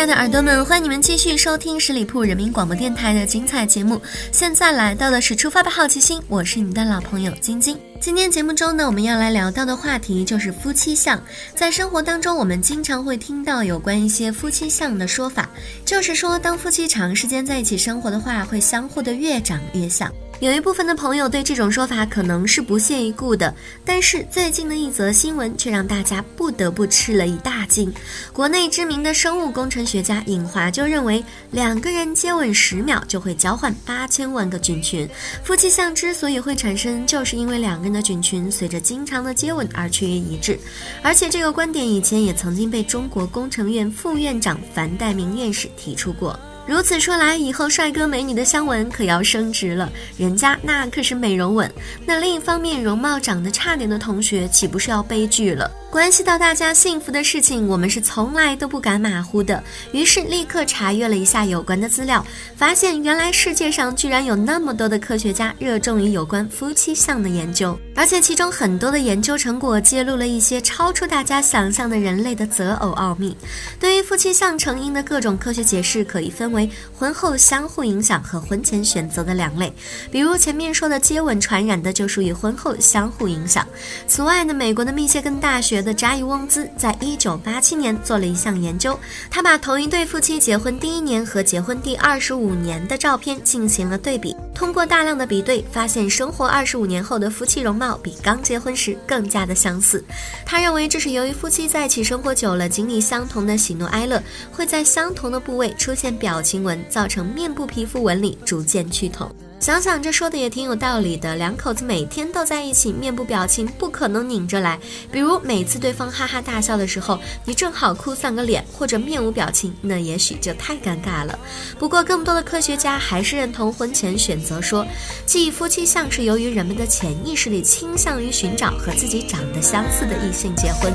亲爱的耳朵们，欢迎你们继续收听十里铺人民广播电台的精彩节目。现在来到的是出发吧好奇心，我是你们的老朋友晶晶。今天节目中呢，我们要来聊到的话题就是夫妻相。在生活当中，我们经常会听到有关一些夫妻相的说法，就是说，当夫妻长时间在一起生活的话，会相互的越长越像。有一部分的朋友对这种说法可能是不屑一顾的，但是最近的一则新闻却让大家不得不吃了一大惊。国内知名的生物工程学家尹华就认为，两个人接吻十秒就会交换八千万个菌群。夫妻相之所以会产生，就是因为两个人的菌群随着经常的接吻而趋于一致。而且这个观点以前也曾经被中国工程院副院长樊代明院士提出过。如此说来，以后帅哥美女的香吻可要升值了，人家那可是美容吻。那另一方面，容貌长得差点的同学，岂不是要悲剧了？关系到大家幸福的事情，我们是从来都不敢马虎的。于是立刻查阅了一下有关的资料，发现原来世界上居然有那么多的科学家热衷于有关夫妻相的研究，而且其中很多的研究成果揭露了一些超出大家想象的人类的择偶奥秘。对于夫妻相成因的各种科学解释，可以分为婚后相互影响和婚前选择的两类。比如前面说的接吻传染的，就属于婚后相互影响。此外呢，美国的密歇根大学。的扎伊翁兹在一九八七年做了一项研究，他把同一对夫妻结婚第一年和结婚第二十五年的照片进行了对比。通过大量的比对，发现生活二十五年后的夫妻容貌比刚结婚时更加的相似。他认为这是由于夫妻在一起生活久了，经历相同的喜怒哀乐，会在相同的部位出现表情纹，造成面部皮肤纹理逐渐趋同。想想这说的也挺有道理的，两口子每天都在一起，面部表情不可能拧着来。比如每次对方哈哈大笑的时候，你正好哭丧个脸或者面无表情，那也许就太尴尬了。不过更多的科学家还是认同婚前选择说，即夫妻相是由于人们的潜意识里倾向于寻找和自己长得相似的异性结婚。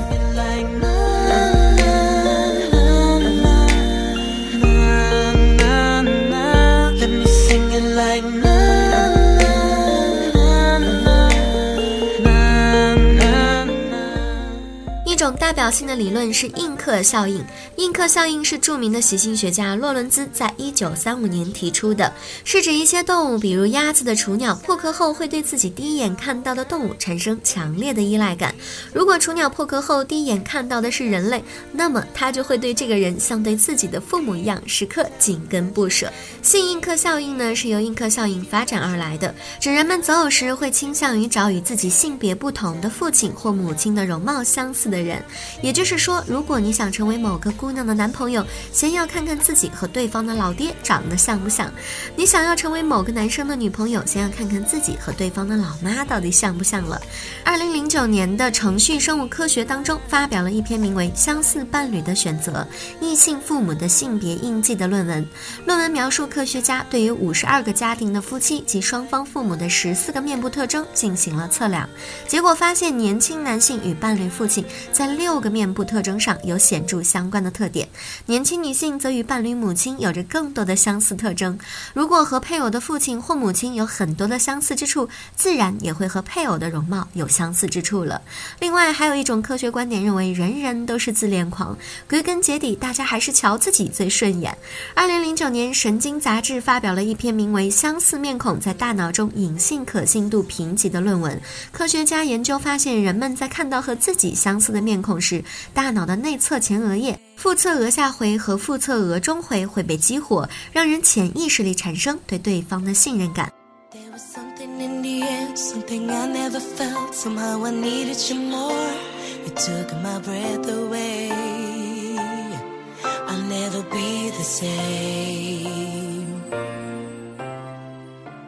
代表性的理论是映客效应。映客效应是著名的习性学家洛伦兹在一九三五年提出的，是指一些动物，比如鸭子的雏鸟破壳后会对自己第一眼看到的动物产生强烈的依赖感。如果雏鸟破壳后第一眼看到的是人类，那么它就会对这个人像对自己的父母一样，时刻紧跟不舍。性映客效应呢，是由映客效应发展而来的，指人们择偶时会倾向于找与自己性别不同的父亲或母亲的容貌相似的人。也就是说，如果你想成为某个姑娘的男朋友，先要看看自己和对方的老爹长得像不像；你想要成为某个男生的女朋友，先要看看自己和对方的老妈到底像不像了。二零零九年的程序生物科学当中发表了一篇名为《相似伴侣的选择：异性父母的性别印记》的论文。论文描述科学家对于五十二个家庭的夫妻及双方父母的十四个面部特征进行了测量，结果发现年轻男性与伴侣父亲在六。个面部特征上有显著相关的特点，年轻女性则与伴侣母亲有着更多的相似特征。如果和配偶的父亲或母亲有很多的相似之处，自然也会和配偶的容貌有相似之处了。另外，还有一种科学观点认为，人人都是自恋狂，归根结底，大家还是瞧自己最顺眼。二零零九年，《神经》杂志发表了一篇名为《相似面孔在大脑中隐性可信度评级》的论文。科学家研究发现，人们在看到和自己相似的面孔。时，大脑的内侧前额叶、腹侧额下回和腹侧额中回会被激活，让人潜意识里产生对对方的信任感。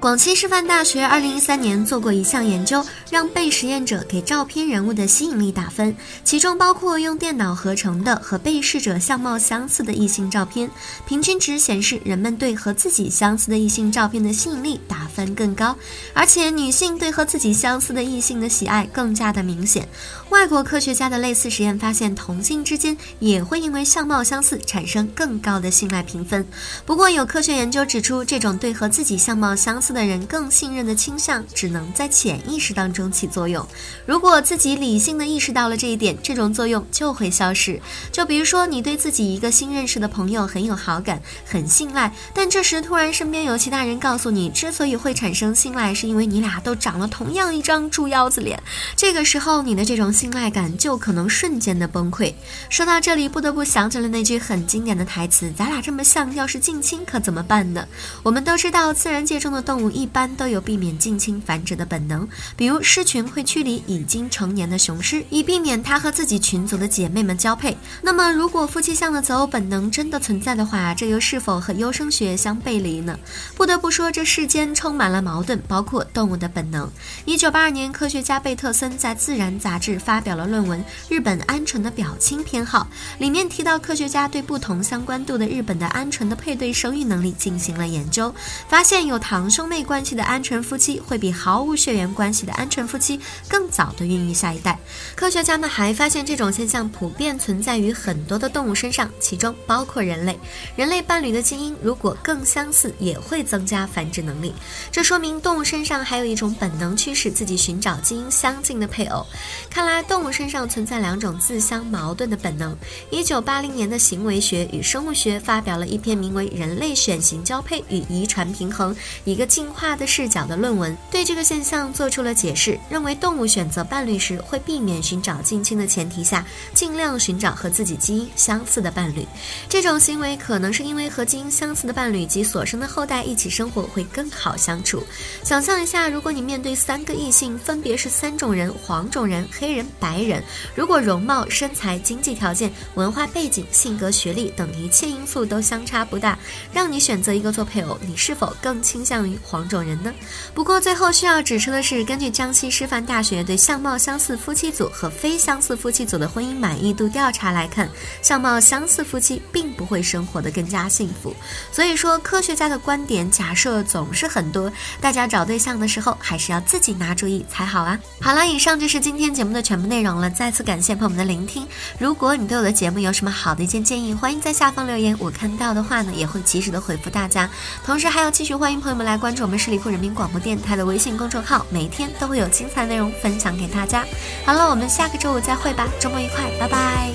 广西师范大学二零一三年做过一项研究，让被实验者给照片人物的吸引力打分，其中包括用电脑合成的和被试者相貌相似的异性照片，平均值显示人们对和自己相似的异性照片的吸引力打分更高，而且女性对和自己相似的异性的喜爱更加的明显。外国科学家的类似实验发现，同性之间也会因为相貌相似产生更高的信赖评分。不过，有科学研究指出，这种对和自己相貌相似的人更信任的倾向只能在潜意识当中起作用。如果自己理性的意识到了这一点，这种作用就会消失。就比如说，你对自己一个新认识的朋友很有好感，很信赖，但这时突然身边有其他人告诉你，之所以会产生信赖，是因为你俩都长了同样一张猪腰子脸。这个时候，你的这种信赖感就可能瞬间的崩溃。说到这里，不得不想起了那句很经典的台词：“咱俩这么像，要是近亲可怎么办呢？”我们都知道，自然界中的动物一般都有避免近亲繁殖的本能，比如狮群会驱离已经成年的雄狮，以避免它和自己群组的姐妹们交配。那么，如果夫妻相的择偶本能真的存在的话，这又是否和优生学相背离呢？不得不说，这世间充满了矛盾，包括动物的本能。一九八二年，科学家贝特森在《自然》杂志发表了论文《日本鹌鹑的表亲偏好》，里面提到科学家对不同相关度的日本的鹌鹑的配对生育能力进行了研究，发现有堂兄。妹关系的鹌鹑夫妻会比毫无血缘关系的鹌鹑夫妻更早的孕育下一代。科学家们还发现，这种现象普遍存在于很多的动物身上，其中包括人类。人类伴侣的基因如果更相似，也会增加繁殖能力。这说明动物身上还有一种本能驱使自己寻找基因相近的配偶。看来动物身上存在两种自相矛盾的本能。一九八零年的行为学与生物学发表了一篇名为《人类选型交配与遗传平衡》一个。进化的视角的论文对这个现象做出了解释，认为动物选择伴侣时会避免寻找近亲的前提下，尽量寻找和自己基因相似的伴侣。这种行为可能是因为和基因相似的伴侣及所生的后代一起生活会更好相处。想象一下，如果你面对三个异性，分别是三种人：黄种人、黑人、白人，如果容貌、身材、经济条件、文化背景、性格、学历等一切因素都相差不大，让你选择一个做配偶，你是否更倾向于？黄种人呢？不过最后需要指出的是，根据江西师范大学对相貌相似夫妻组和非相似夫妻组的婚姻满意度调查来看，相貌相似夫妻并不会生活得更加幸福。所以说，科学家的观点假设总是很多，大家找对象的时候还是要自己拿主意才好啊。好了，以上就是今天节目的全部内容了。再次感谢朋友们的聆听。如果你对我的节目有什么好的意见建议，欢迎在下方留言，我看到的话呢也会及时的回复大家。同时还要继续欢迎朋友们来关注注。我们十里铺人民广播电台的微信公众号，每天都会有精彩内容分享给大家。好了，我们下个周五再会吧，周末愉快，拜拜。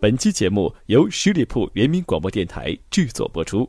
本期节目由十里铺人民广播电台制作播出。